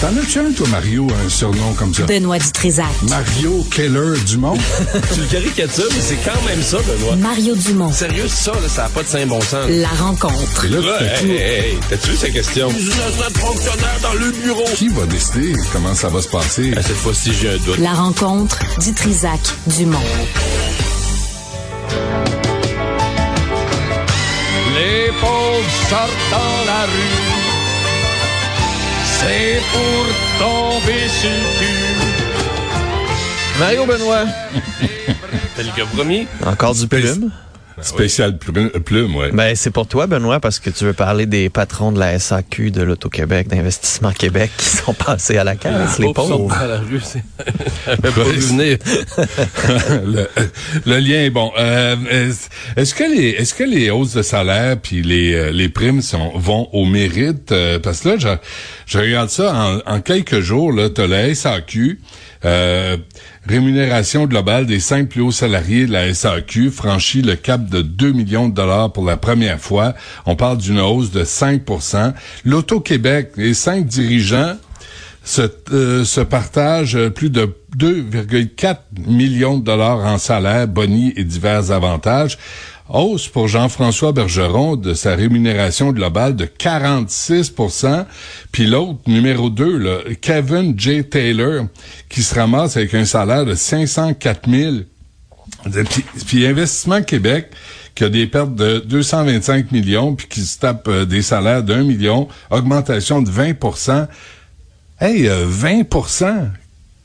T'en as-tu un, toi, Mario, un surnom comme ça? Benoît Dutrisac. Mario Keller Dumont? tu le caricatures, mais c'est quand même ça, Benoît. Mario Dumont. Sérieux, ça, là, ça n'a pas de saint bon sens. La rencontre. Et là, tu Ouais, hey, hey, hey, t'as-tu vu sa question? Fonctionnaire dans le bureau. Qui va décider comment ça va se passer? Ah, cette fois-ci, j'ai un doute. La rencontre Dutrisac Dumont. Les pauvres sortent dans la rue. C'est pour tomber sur le cul. Mario Benoît. Le gars promis? Encore du plume. Spécial plume, plume, ouais. Ben, c'est pour toi, Benoît, parce que tu veux parler des patrons de la SAQ, de l'Auto-Québec, d'Investissement Québec, qui sont passés à la caisse, les Pauvres sortent pauvres. dans la rue, pas venir. le, le lien est bon. Euh, est-ce que les est-ce que les hausses de salaire puis les euh, les primes sont vont au mérite? Euh, parce que là je, je regarde ça en, en quelques jours là tu la SAQ euh, rémunération globale des cinq plus hauts salariés de la SAQ franchit le cap de 2 millions de dollars pour la première fois. On parle d'une hausse de 5% L'Auto-Québec, les cinq dirigeants se, euh, se partagent plus de 2,4 millions de dollars en salaire, boni et divers avantages. Hausse pour Jean-François Bergeron de sa rémunération globale de 46 Puis l'autre, numéro 2, là, Kevin J. Taylor, qui se ramasse avec un salaire de 504 000 puis, Investissement Québec, qui a des pertes de 225 millions, puis qui se tape euh, des salaires d'un million, augmentation de 20 Hey, euh, 20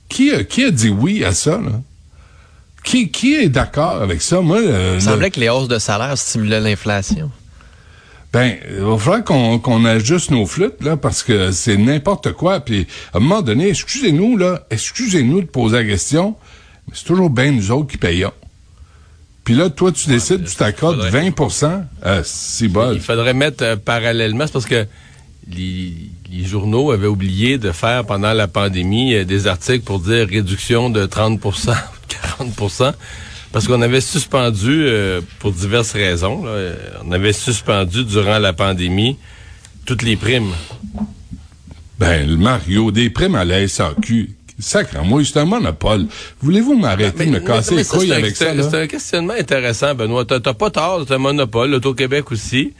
qui, a- qui a dit oui à ça, là? Qui, qui est d'accord avec ça? Moi, euh, Il le- semblait que les hausses de salaire stimulaient l'inflation. ben, il va falloir qu'on ajuste nos flûtes, là, parce que c'est n'importe quoi. Puis, à un moment donné, excusez-nous, là, excusez-nous de poser la question, mais c'est toujours bien nous autres qui payons. Puis là, toi, tu décides, tu t'accordes faudrait- 20% euh, c'est bon. Il faudrait mettre euh, parallèlement, c'est parce que les, les journaux avaient oublié de faire pendant la pandémie euh, des articles pour dire réduction de 30 ou de 40 parce qu'on avait suspendu, euh, pour diverses raisons, là, euh, on avait suspendu durant la pandémie toutes les primes. Ben, le Mario, des primes à la SAQ. Sacre, moi, c'est un monopole. Voulez-vous m'arrêter de me casser les couilles avec ça? C'est un questionnement intéressant, Benoît. T'as pas tort, c'est un monopole, l'Auto-Québec aussi.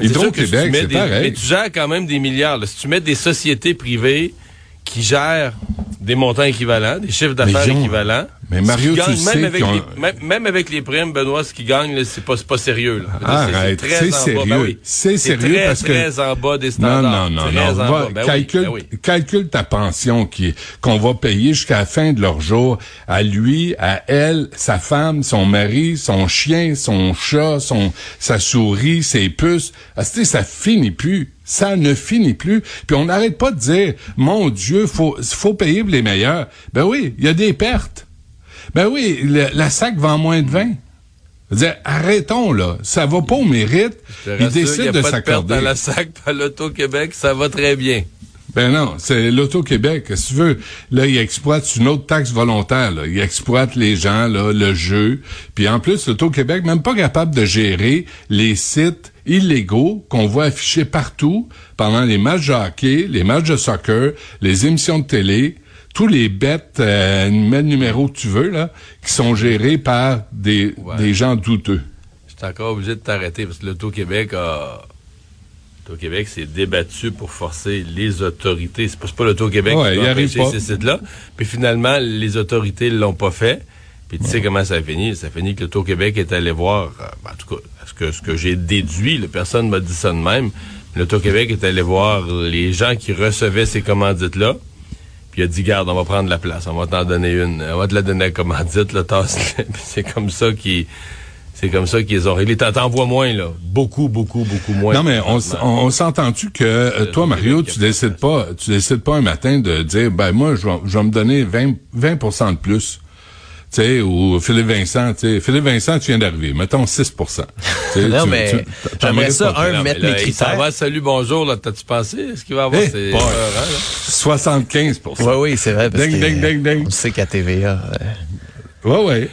Hydro-Québec, c'est pareil. Mais tu gères quand même des milliards. là. Si tu mets des sociétés privées qui gèrent des montants équivalents, des chiffres d'affaires équivalents. Mais Mario, tu gagnent, sais même avec, les, même, même avec les primes, Benoît, ce qu'ils gagnent, là, c'est pas, c'est pas sérieux. Là. Arrête, c'est très en bas. sérieux. Ben oui. C'est sérieux très, parce que- très en bas des Non, standards. non, non, non. Va- bas. Ben calcule, ben oui. calcule ta pension qui, qu'on va payer jusqu'à la fin de leur jour à lui, à elle, sa femme, son mari, son chien, son chat, son, sa souris, ses puces. Ah, tu sais, ça finit plus. Ça ne finit plus. Puis on n'arrête pas de dire, mon Dieu, faut, faut payer pour les meilleurs. Ben oui, il y a des pertes. Ben oui, le- la SAC vend moins de vin. Je veux dire, arrêtons, là. Ça va pas au mérite. Ils décident de s'accorder. dans la SAC, à l'Auto-Québec, ça va très bien. Ben non, c'est l'Auto-Québec. Si tu veux, là, il exploite une autre taxe volontaire. Là. Il exploite les gens, là, le jeu. Puis en plus, l'Auto-Québec, même pas capable de gérer les sites illégaux qu'on voit affichés partout pendant les matchs de hockey, les matchs de soccer, les émissions de télé, tous les bêtes, euh, mets le numéro que tu veux, là, qui sont gérés par des, Ouais. des gens douteux. Je suis encore obligé de t'arrêter parce que l'Auto-Québec a. L'Auto-Québec s'est débattu pour forcer les autorités. C'est pas, pas l'Auto-Québec Ouais, qui arrive empêcher pas. ces sites-là. Puis finalement, les autorités l'ont pas fait. Puis tu sais comment ça a fini? Ça a fini que l'Auto-Québec est allé voir, euh, ben, en tout cas, ce que, ce que j'ai déduit, là, personne m'a dit ça de même. L'Auto-Québec est allé voir les gens qui recevaient ces commandites-là. Puis il a dit, garde, on va prendre la place, on va t'en donner une. On va te la donner à commandite, tasse-la. Puis c'est comme ça qu'ils, c'est comme ça qu'ils ont réglé. T'en t'en vois moins, là. Beaucoup, beaucoup, beaucoup moins. Non, mais on, on, on s'entend-tu que euh, toi, Mario, tu décides pas, tu décides pas un matin de dire, ben moi, je vais, je vais me donner 20, 20 de plus. Tu sais, ou Philippe Vincent, tu sais, Philippe Vincent, tu viens d'arriver, mettons 6 Tu sais, Non, tu- mais j'aimerais ça, un, Non, mettre là, mes critères. va, salut, bonjour, là. T'as-tu pensé? Est-ce qu'il va avoir Eh, ses boy. heures, hein, là? 75% Oui, oui, c'est vrai. Parce Ding, que, ding, ding, ding. On sait qu'à TVA, euh, Ouais, ouais.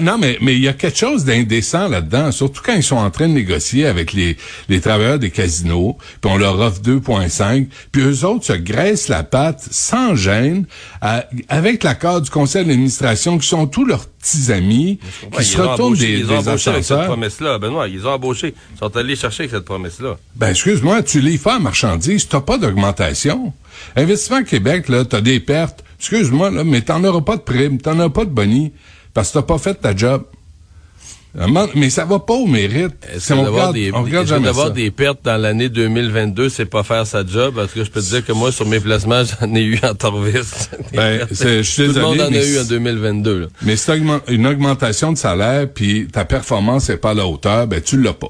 Non, mais mais il y a quelque chose d'indécent là-dedans, surtout quand ils sont en train de négocier avec les, les travailleurs des casinos, puis on leur offre 2,5, puis eux autres se graissent la patte sans gêne, à- avec l'accord du conseil d'administration, qui sont tous leurs petits amis, Ouais, qui se retournent embauché- des, ils ont des embauché avec cette promesse-là, Benoît. Ils ont embauché. Ils sont allés chercher avec cette promesse-là. Ben, excuse-moi, tu livres pas en marchandise, t'as pas d'augmentation. Investissement Québec, là, t'as des pertes. Excuse-moi, là, mais t'en auras pas de prime, t'en auras pas de boni, parce que t'as pas fait ta job. Mais ça va pas au mérite. Est-ce regarde, des, on regarde est-ce jamais d'avoir des pertes dans l'année 2022, c'est pas faire sa job? Parce que je peux te dire que moi, sur mes placements, j'en ai eu en Torvis. Ben, je suis Tout le monde en a eu en c'est- 2022. là. Mais si augmen- une augmentation de salaire, puis ta performance est pas à la hauteur, ben tu l'as pas.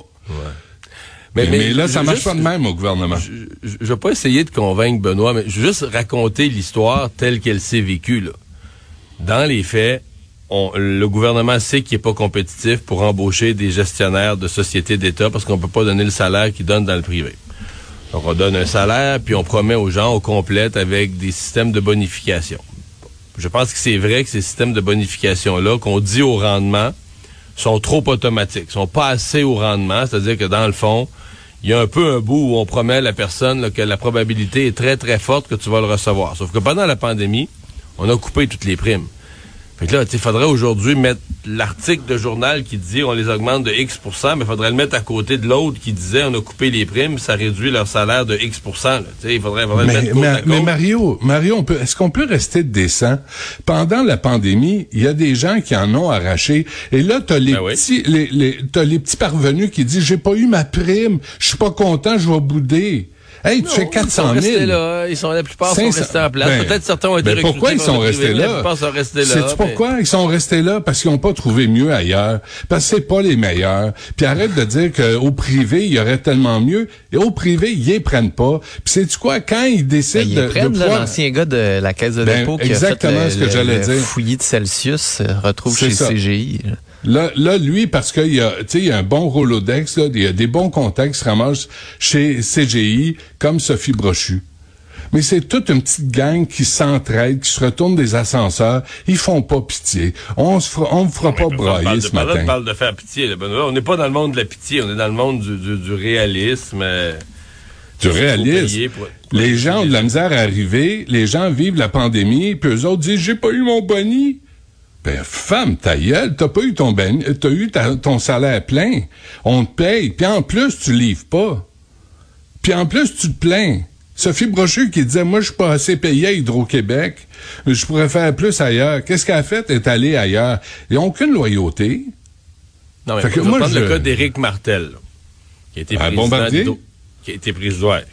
Mais, mais là, ça marche juste- pas de même au gouvernement. Je, je, je vais pas essayer de convaincre Benoît, mais je vais juste raconter l'histoire telle qu'elle s'est vécue. Là. Dans les faits, on- le gouvernement sait qu'il n'est pas compétitif pour embaucher des gestionnaires de sociétés d'État parce qu'on peut pas donner le salaire qu'il donne dans le privé. Donc, on donne un salaire, puis on promet aux gens au complète avec des systèmes de bonification. Je pense que c'est vrai que ces systèmes de bonification-là, qu'on dit au rendement, sont trop automatiques, sont pas assez au rendement, c'est-à-dire que dans le fond, il y a un peu un bout où on promet à la personne que la probabilité est très très forte que tu vas le recevoir. Sauf que pendant la pandémie, on a coupé toutes les primes. Fait que là, il faudrait aujourd'hui mettre l'article de journal qui dit on les augmente de X mais il faudrait le mettre à côté de l'autre qui disait on a coupé les primes, ça réduit leur salaire de X là. Tu sais, Il faudrait, faudrait le Mais, mettre côte mais- à mais. Mario, Mario, on peut, est-ce qu'on peut rester décent? Pendant la pandémie, il y a des gens qui en ont arraché. Et là, t'as les Ben oui. petits, les, les, t'as les petits parvenus qui disent, j'ai pas eu ma prime, je suis pas content, je vais bouder. Hey, tu Non, fais Ils 400 sont 000. restés là. Ils sont, la plupart sont 500 restés en place. Ben, Peut-être certains ont été ben recrutés pourquoi ils sont restés là? La plupart sont restés là. Sais-tu mais- pourquoi ils sont restés là? Parce qu'ils n'ont pas trouvé mieux ailleurs. Parce que c'est pas les meilleurs. Puis arrête de dire qu'au privé, il y aurait tellement mieux. Et au privé, ils les prennent pas. Puis sais-tu quoi? Quand ils décident Ben, ils de, de prennent là, pouvoir- l'ancien gars de la caisse de Ben, dépôt qui a fait exactement le, ce que le- j'allais le dire. fouillis de Celsius euh, retrouve chez ça. CGI. Là. Là, lui, parce qu'il y a, tu sais, il y a un bon Rolodex, là, il y a des bons contacts qui se ramassent chez CGI, comme Sophie Brochu. Mais c'est toute une petite gang qui s'entraide, qui se retourne des ascenseurs. Ils font pas pitié. On se fera, on me fera pas On brailler ce matin. parle de faire pitié. là, Benoît. On n'est pas dans le monde de la pitié, on est dans le monde du, du- du réalisme. euh, Du réalisme. pour- Les gens ont de la misère à arriver, les gens vivent la pandémie, puis eux autres disent, j'ai pas eu mon boni. Ben, femme, ta gueule, t'as pas eu ton boni, t'as eu ta- ton salaire plein. On te paye, puis en plus, tu livres pas. Puis en plus, tu te plains. Sophie Brochu qui disait, moi, je suis pas assez payé à Hydro-Québec, je pourrais faire plus ailleurs. Qu'est-ce qu'elle a fait? Elle est allée ailleurs. Ils n'ont aucune loyauté. Non, mais Fait que moi, prendre je- le cas d'Éric Martel, là, qui a été président qui a été président, ouais,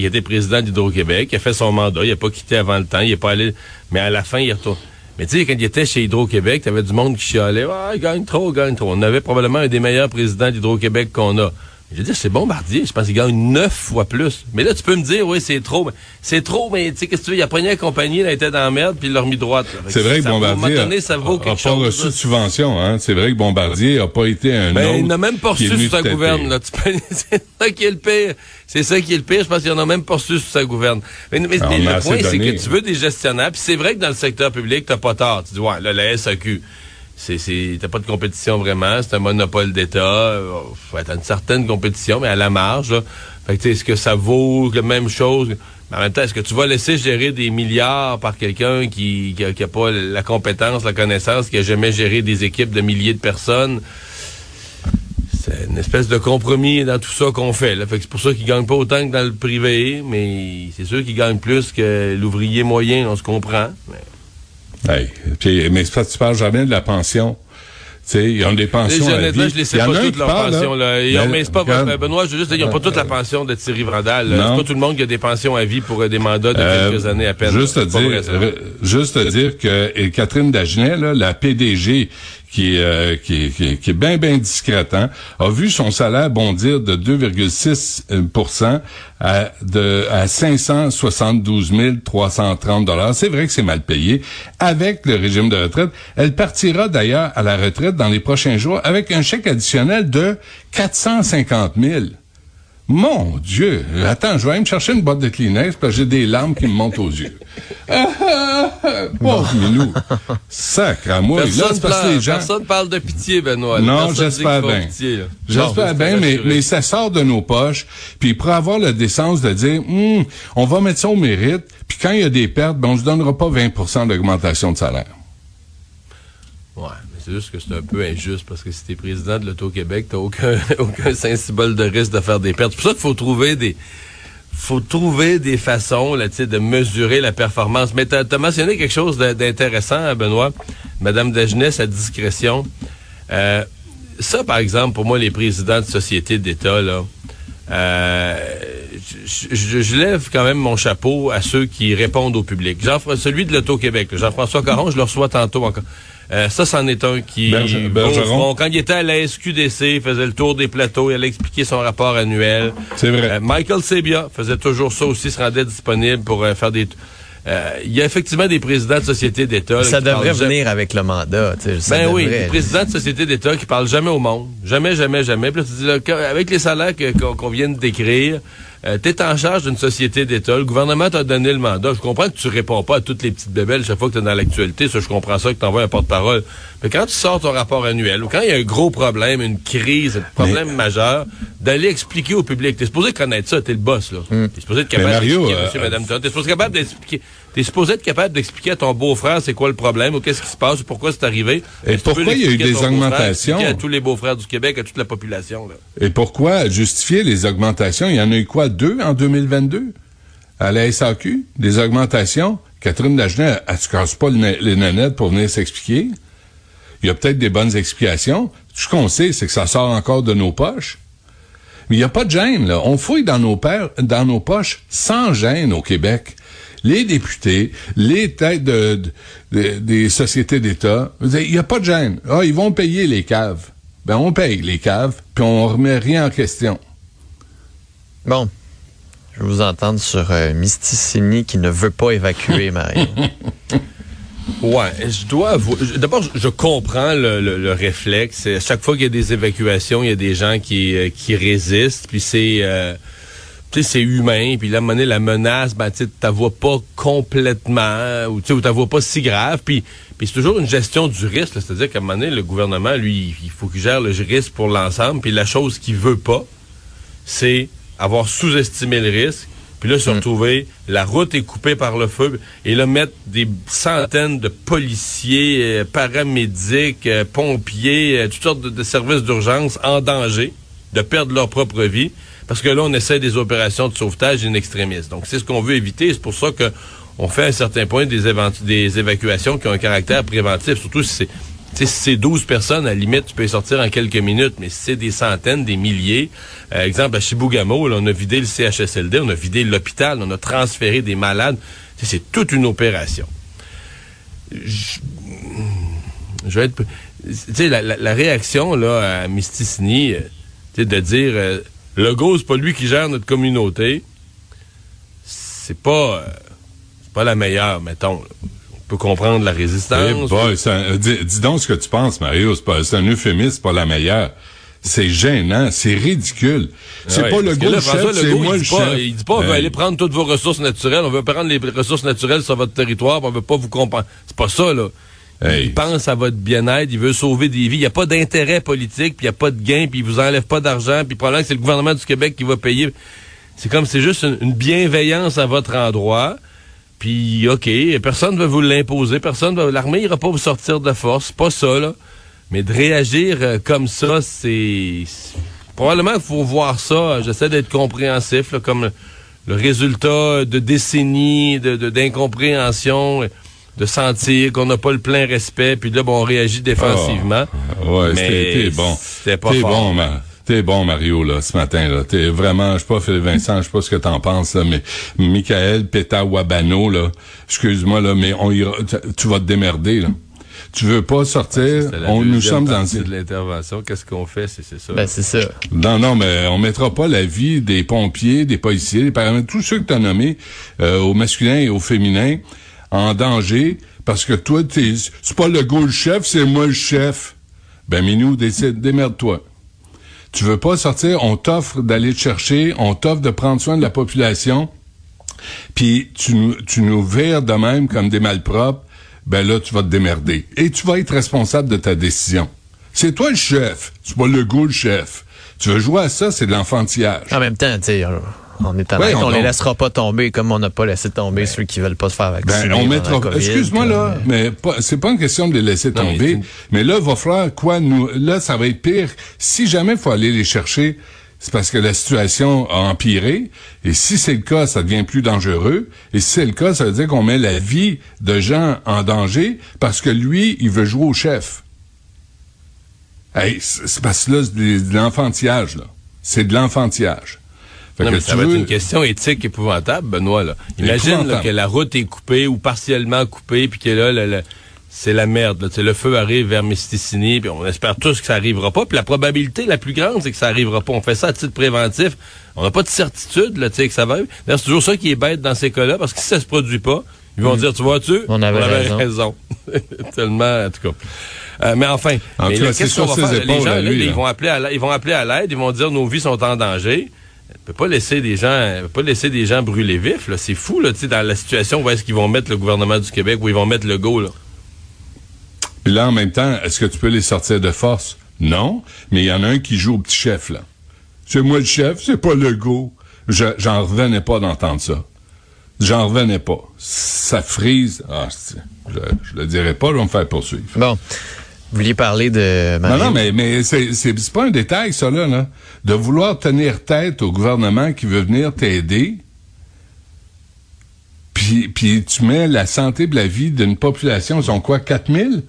qui a été président d'Hydro-Québec, qui a fait son mandat, il a pas quitté avant le temps, il est pas allé, mais à la fin, il retourne. Mais tu sais, quand il était chez Hydro-Québec, t'avais du monde qui chialait, ah, il gagne trop, il gagne trop. On avait probablement un des meilleurs présidents d'Hydro-Québec qu'on a. Je veux dire, c'est Bombardier, je pense qu'il gagne neuf fois plus. Mais là, tu peux me dire, oui, c'est trop. C'est trop, mais tu sais, qu'est-ce que tu veux? Il a pogné la compagnie, il était dans la merde, puis il l'a remis droite. là. C'est vrai que ça Bombardier donné, ça vaut a- a quelque pas chose. reçu là. de subvention. Hein? C'est vrai que Bombardier a pas été un Ben, autre il n'a même pas reçu sur sa gouverne. Là. Tu peux- C'est ça qui est le pire. C'est ça qui est le pire. Je pense qu'il n'en a même pas reçu sur sa gouverne. Mais, mais Ah, le point, c'est que tu veux des gestionnaires. Puis c'est vrai que dans le secteur public, t'as pas tort. Tu dis, ouais, là, la SAQ, c'est, c'est, t'as pas de compétition vraiment. C'est un monopole d'État. Faut à une certaine compétition, mais à la marge. Là. Fait que, est-ce que ça vaut la même chose? Mais en même temps, est-ce que tu vas laisser gérer des milliards par quelqu'un qui, qui, a, pas la compétence, la connaissance, qui a jamais géré des équipes de milliers de personnes? C'est une espèce de compromis dans tout ça qu'on fait. Là. Fait que c'est pour ça qu'ils gagnent pas autant que dans le privé, mais c'est sûr qu'ils gagnent plus que l'ouvrier moyen, on se comprend. Hey, puis, mais tu parles jamais de la pension. Tu sais, ils ont des pensions à vie. je les sais pas toutes. Là. Ils ont- Mais, c'est pas regarde. Benoît, je veux juste dire, ils n'ont pas toute la pension de Thierry Vrandal. là. C'est pas tout le monde qui a des pensions à vie pour euh, des mandats de Euh, quelques années à peine. Juste te C'est pas dire, vrai, euh, juste te dire que et Catherine Dagenet, là, la PDG, qui, est, euh, qui, qui, qui est bien, bien discrète, hein, a vu son salaire bondir de 2,6% à, de, à 572 330 dollars. C'est vrai que c'est mal payé. Avec le régime de retraite, elle partira d'ailleurs à la retraite dans les prochains jours avec un chèque additionnel de 450 000. Mon Dieu! Attends, je vais aller me chercher une boîte de Kleenex parce que j'ai des larmes qui me montent aux yeux. Pauvre Minou. Sacre à moi. Là, Personne, c'est parce que les gens... personne parle de pitié, Benoît. Non, j'espère bien. là. J'espère bien, mais, mais ça sort de nos poches. Puis pour avoir la décence de dire, Hum, on va mettre ça au mérite. Puis quand il y a des pertes, ben on se donnera pas 20% d'augmentation de salaire. C'est juste que c'est un peu injuste parce que si t'es président de l'Auto-Québec, t'as aucun, aucun sensible de risque de faire des pertes. C'est pour ça qu'il faut trouver des faut trouver des façons là, tu de mesurer la performance. Mais t'as as mentionné quelque chose d'intéressant, Benoît. Madame Dagenet, sa discrétion. Euh, ça, par exemple, pour moi, les présidents de sociétés d'État, là, euh, je, lève quand même mon chapeau à ceux qui répondent au public. Celui de l'Auto-Québec, Jean-François Caron, je le reçois tantôt encore. Euh, ça, c'en est un qui... Bergeron. Quand il était à la SQDC, il faisait le tour des plateaux, il allait expliquer son rapport annuel. C'est vrai. Euh, Michael Sebia faisait toujours ça aussi, se rendait disponible pour euh, faire des... Euh, il y a effectivement des présidents de sociétés d'État. Ça devrait jamais- venir avec le mandat. tu sais, ça ben oui, les présidents de sociétés d'État qui parlent jamais au monde. Jamais, jamais, jamais. Puis là, tu dis, là, avec les salaires qu'on vient de décrire, euh, t'es en charge d'une société d'État. Le gouvernement t'a donné le mandat. Je comprends que tu réponds pas à toutes les petites bébelles chaque fois que t'es dans l'actualité. Ça, je comprends ça, que t'envoies un porte-parole. Mais quand tu sors ton rapport annuel, ou quand il y a un gros problème, une crise, un problème majeur, d'aller expliquer au public. T'es supposé connaître ça, t'es le boss, là. T'es supposé être capable d'expliquer, euh, monsieur, madame, Todd. T'es supposé être capable d'expliquer. T'es supposé être capable d'expliquer à ton beau-frère c'est quoi le problème, ou qu'est-ce qui se passe, ou pourquoi c'est arrivé. Et pourquoi il y a eu des augmentations? à tous les beaux-frères du Québec, à toute la population, là. Et pourquoi justifier les augmentations? Il y en a eu quoi? Deux en 2022? À la SAQ? Des augmentations? Catherine Dagenet, elle se casse pas le les nanettes pour venir s'expliquer. Il y a peut-être des bonnes explications. Tout ce qu'on sait, c'est que ça sort encore de nos poches. Mais il n'y a pas de gêne, là. On fouille dans nos, pères- dans nos poches sans gêne au Québec. Les députés, les têtes de, de- de- des sociétés d'État, il n'y a pas de gêne. Ah, ils vont payer les caves. Ben, on paye les caves, puis on remet rien en question. Bon. Je vais vous entendre sur euh, Mysticini qui ne veut pas évacuer Marie. Ouais, je dois avouer. D'abord, je- comprends le, le- le réflexe. À chaque fois qu'il y a des évacuations, il y a des gens qui, euh, qui résistent. Puis c'est, euh, tu sais, c'est humain. Puis là, à un moment donné, la menace, ben, tu sais, vois pas complètement, ou tu sais, ou vois pas si grave. Puis, puis c'est toujours une gestion du risque. C'est-à-dire qu'à un moment donné, le gouvernement, lui, il faut qu'il gère le risque pour l'ensemble. Puis la chose qu'il veut pas, c'est avoir sous-estimé le risque, puis là, se retrouver, la route est coupée par le feu, et là, mettre des centaines de policiers, euh, paramédics, euh, pompiers, euh, toutes sortes de, de services d'urgence en danger de perdre leur propre vie, parce que là, on essaie des opérations de sauvetage in extremis. Donc, c'est ce qu'on veut éviter, c'est pour ça que on fait à un certain point des, évacuations qui ont un caractère préventif, surtout si c'est si c'est 12 personnes, à la limite, tu peux y sortir en quelques minutes, mais si c'est des centaines, des milliers, euh, exemple, à Chibougamau, là, on a vidé le CHSLD, on a vidé l'hôpital, on a transféré des malades. C'est toute une opération. Je, je vais être... Tu sais, la, la- la réaction, là, à Mysticini, euh, de dire, euh, Legault, c'est pas lui qui gère notre communauté, c'est pas... euh, c'est pas la meilleure, mettons. là. On peut comprendre la Eh résistance. boy, c'est un- dis, dis donc ce que tu penses, Mario. C'est un euphémisme, c'est pas la meilleure. C'est gênant, c'est ridicule. C'est Ouais, pas le gars le chef, c'est moi il le dit pas, chef. Il dit pas, on veut aller prendre toutes vos ressources naturelles, on veut prendre les ressources naturelles sur votre territoire, on veut pas vous comprendre. C'est pas ça, là. Hey. Il pense à votre bien-être, il veut sauver des vies. Il n'y a pas d'intérêt politique, puis il n'y a pas de gain, puis il vous enlève pas d'argent, puis probablement que c'est le gouvernement du Québec qui va payer. C'est comme, c'est juste une, une bienveillance à votre endroit. Puis, OK, personne ne va vous l'imposer, personne va, l'armée ira pas vous sortir de force, pas ça, là. Mais de réagir euh, comme ça, c'est, probablement qu'il faut voir ça, euh, j'essaie d'être compréhensif, là, comme le, résultat de décennies de, d'incompréhension, euh, de sentir qu'on n'a pas le plein respect, puis là, bon, on réagit défensivement. Ouais, Mais c'était t'es bon. c'était pas T'es fort. bon, T'es bon, Mario, là, ce matin, là. T'es vraiment, je sais pas, Philippe Vincent, je sais pas ce que t'en penses, là, mais Michael Pétawabano, là, excuse-moi, là, mais on ira, tu- vas te démerder, là. Tu veux pas sortir, on, nous sommes dans... partie de l'intervention. Qu'est-ce qu'on fait? C'est, c'est ça. ben, c'est ça. Non, non, mais on mettra pas la vie des pompiers, des policiers, des paramètres, tous ceux que tu as nommés, euh, au masculin et au féminin, en danger, parce que toi, t'es, c'est pas le go le chef, c'est moi le chef. Ben, Minou, décide, démerde-toi. Tu veux pas sortir, on t'offre d'aller te chercher, on t'offre de prendre soin de la population, puis tu, nous- tu nous de même comme des malpropres, ben là, tu vas te démerder. Et tu vas être responsable de ta décision. C'est toi le chef, c'est pas le goût le chef. Tu veux jouer à ça, c'est de l'enfantillage. En même temps, tu sais, on est Ouais, on, on- les laissera pas tomber comme on n'a pas laissé tomber ceux qui veulent pas se faire vacciner. Ben, on mettra. Excuse-moi là, euh, mais pas- c'est pas une question de les laisser Non, tomber. Mais, là, va falloir quoi nous Là, ça va être pire. Si jamais il faut aller les chercher, c'est parce que la situation a empiré. Et si c'est le cas, ça devient plus dangereux. Et si c'est le cas, ça veut dire qu'on met la vie de gens en danger parce que lui, il veut jouer au chef. Hey, c'est parce que là, c'est de de l'enfantillage là. C'est de l'enfantillage. Non, mais ça va être une question éthique épouvantable, Benoît. Là. Imagine là, que la route est coupée ou partiellement coupée, puis que là, le- le- c'est la merde. Là. Le feu arrive vers Misticini, puis on espère tous que ça arrivera pas. Puis la probabilité la plus grande, c'est que ça arrivera pas. On fait ça à titre préventif. On n'a pas de certitude là, tu sais, que ça va. arriver. C'est toujours ça qui est bête dans ces cas-là, parce que si ça se produit pas, ils vont dire, tu vois-tu, On avait raison. raison. Tellement, en tout cas. Euh, mais enfin, En mais là, qu'est-ce qu'on va faire? Les gens, là, lui, ils là. vont appeler à l'aide, ils vont appeler à l'aide, ils vont dire nos vies sont en danger. On peut pas laisser des gens, peut pas laisser des gens brûler vifs. Là, c'est fou là, tu sais, dans la situation où est-ce qu'ils vont mettre le gouvernement du Québec, où ils vont mettre le go là. Puis là, en même temps, est-ce que tu peux les sortir de force? Non, mais il y en a un qui joue au petit chef, là. C'est moi le chef, c'est pas le go. Je- J'en revenais pas d'entendre ça. J'en revenais pas. Ça frise. Ah, je, je le dirais pas, je vais me faire poursuivre. Bon, vous vouliez parler de Non, non, mais, mais c'est, pas un détail, ça, là, là. De vouloir tenir tête au gouvernement qui veut venir t'aider, puis, puis tu mets la santé et la vie d'une population, ils sont quoi, 4000?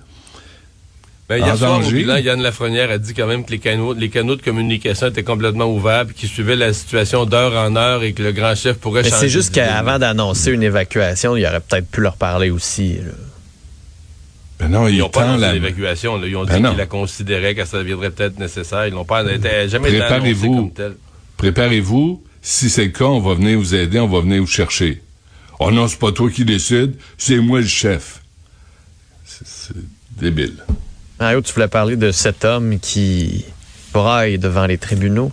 Ben, hier soir, au bilan, Yann Lafrenière a dit quand même que les canaux, les canaux de communication étaient complètement ouverts, puis qu'ils suivaient la situation d'heure en heure et que le grand chef pourrait Mais changer. c'est juste qu'avant d'annoncer une évacuation, il aurait peut-être pu leur parler aussi. là. Ben non, Ils il n'ont pas la... l'évacuation. là. Ils ont Ben dit qu'ils la considéraient, que ça deviendrait peut-être nécessaire. Ils n'ont pas été- jamais été annoncé Préparez-vous. comme tel. préparez-vous. Si c'est le cas, on va venir vous aider, on va venir vous chercher. Oh non, c'est pas toi qui décide, c'est moi le chef. C'est c'est débile. Mario, tu voulais parler de cet homme qui braille devant les tribunaux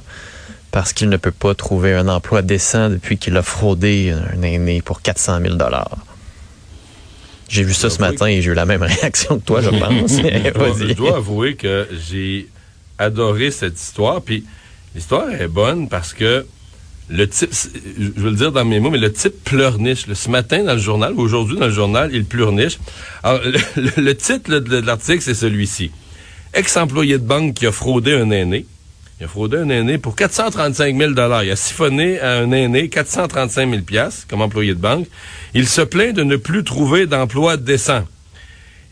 parce qu'il ne peut pas trouver un emploi décent depuis qu'il a fraudé un aîné pour 400 000 J'ai vu ça ce matin et j'ai eu la même réaction que toi, je pense. je, dois, je Vas-y. dois avouer que j'ai adoré cette histoire. Puis l'histoire est bonne parce que le type, je veux le dire dans mes mots, mais le type pleurniche. là. ce matin dans le journal, ou aujourd'hui dans le journal, il pleurniche. Alors, le, le- le titre de l'article, c'est celui-ci. Ex-employé de banque qui a fraudé un aîné. Il a fraudé un aîné pour 435 000 Il a siphonné à un aîné 435 000 comme employé de banque. Il se plaint de ne plus trouver d'emploi décent.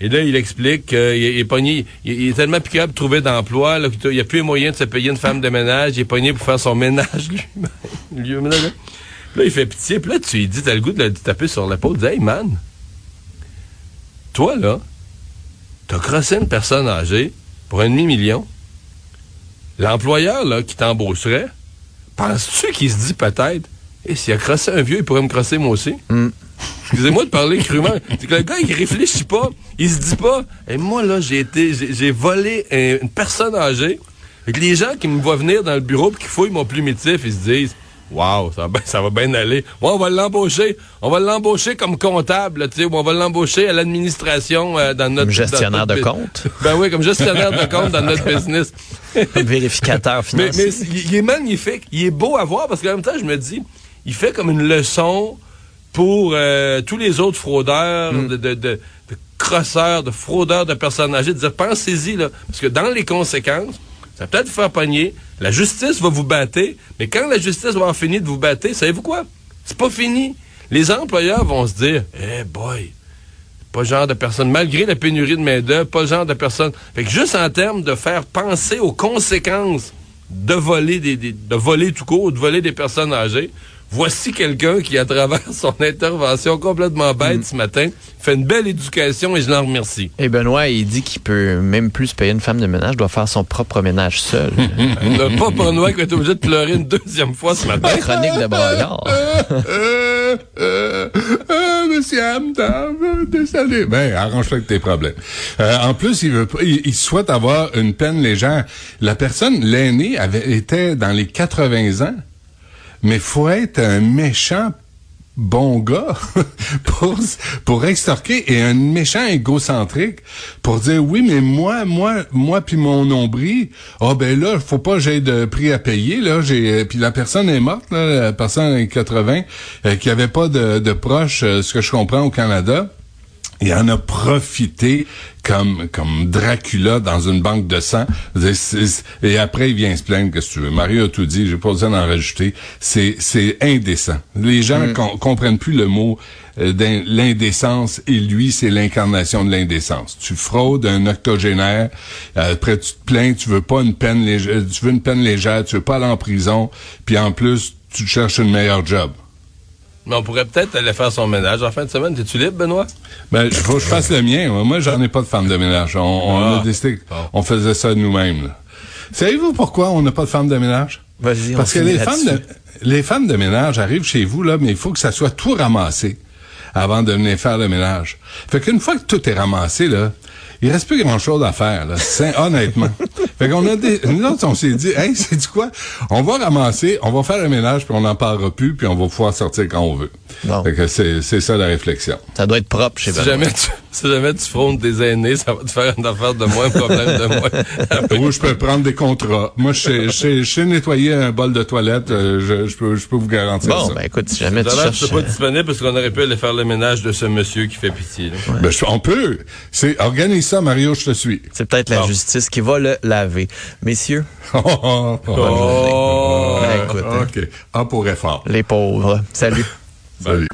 Et là, il explique qu'il est, pogné, il, est tellement capable de trouver d'emploi, qu'il n'y a plus les moyens de se payer une femme de ménage, il est pogné pour faire son ménage lui-même. Lui-même, là. Il fait pitié, puis là, tu lui dis, t'as le goût de le taper sur l'épaule, dis, hey man, toi, là, t'as crossé une personne âgée pour un demi-million. L'employeur, là, qui t'embaucherait, penses-tu qu'il se dit peut-être, et s'il a crossé un vieux, il pourrait me crosser moi aussi? Excusez-moi de parler crûment. C'est que le gars, il réfléchit pas. Il se dit pas, et moi, là, j'ai été, j'ai volé un- une personne âgée. Fait que les gens qui me voient venir dans le bureau pis qui fouillent mon plumitif, ils se disent, Wow, ça va, bien- ça va bien aller. Ouais, on va l'embaucher. On va l'embaucher comme comptable, tu sais, on va l'embaucher à l'administration euh, dans notre Comme gestionnaire dans de compte. Ben oui, comme gestionnaire de compte dans notre business. Vérificateur financier. mais il il est magnifique. Il est beau à voir parce qu'en même temps, je me dis, il fait comme une leçon pour euh, tous les autres fraudeurs, Mm. de, de, de, de crosseurs, de fraudeurs de personnes âgées, de dire, pensez-y, là. Parce que dans les conséquences, ça peut-être vous faire pogner. La justice va vous battre, mais quand la justice va en finir de vous battre, savez-vous quoi? C'est pas fini. Les employeurs vont se dire, eh boy, pas le genre de personne, malgré la pénurie de main-d'œuvre, pas le genre de personne. Fait que juste en termes de faire penser aux conséquences de voler des, des- de voler tout court, de voler des personnes âgées, voici quelqu'un qui, à travers son intervention complètement bête ce matin, fait une belle éducation et je l'en remercie. Et Benoît, il dit qu'il peut même plus payer une femme de ménage, doit faire son propre ménage seul. Le pas Noël qui être obligé de pleurer une deuxième fois ce matin. Chronique de braillard. Euh, euh, euh, deuxième dame, désolé. Ben, arrange-toi avec tes problèmes. Euh, en plus, il veut pas, il, il souhaite avoir une peine légère. La personne, l'aîné, avait était dans les 80 ans, mais faut être un méchant bon gars pour pour extorquer et un méchant égocentrique pour dire oui mais moi moi moi puis mon nombril ah oh, ben là faut pas j'ai de prix à payer là j'ai puis la personne est morte là, la personne en 80 euh, qui avait pas de, de proches euh, ce que je comprends au Canada il en a profité comme comme Dracula dans une banque de sang. Et après, il vient se plaindre, que tu veux? Mario a tout dit, j'ai pas besoin d'en rajouter. C'est, c'est indécent. Les gens mm. comprennent plus le mot euh, l'indécence et lui, c'est l'incarnation de l'indécence. Tu fraudes un octogénaire, euh, après tu te plains, tu veux pas une peine légère, tu veux une peine légère, tu veux pas aller en prison, puis en plus, tu cherches une meilleure job. Mais on pourrait peut-être aller faire son ménage en fin de semaine. Es-tu libre, Benoît? Ben, il faut que je fasse le mien. Moi, j'en ai pas de femme de ménage. On, a ah. décidé qu'on faisait ça nous-mêmes. Savez-vous pourquoi on n'a pas de femme de ménage? Vas-y, Parce que les femmes, de, les femmes de ménage arrivent chez vous, là, mais il faut que ça soit tout ramassé avant de venir faire le ménage. Fait qu'une fois que tout est ramassé, là, il reste plus grand chose à faire, là, honnêtement. fait qu'on a des, nous autres, on s'est dit, hey, c'est du quoi? On va ramasser, on va faire le ménage, puis on n'en parlera plus, puis on va pouvoir sortir quand on veut. Fait que c'est, c'est ça la réflexion. Ça doit être propre chez si jamais tu, Si jamais tu frontes des aînés, ça va te faire une affaire de moins, un problème de moins. Ou je peux prendre des contrats. Moi, je sais, je nettoyer un bol de toilette, euh, je, je, peux, je peux vous garantir bon, ça. Bon, ben écoute, si jamais tu cherches... pas disponible parce qu'on aurait pu aller faire le ménage de ce monsieur qui fait pitié. Ben, on peut. C'est, organise ça, Mario, je te suis. C'est peut-être la justice qui va le laver. Messieurs? oh, oh, ben, écoute, OK. En pour effort. Les pauvres. Salut. Salut.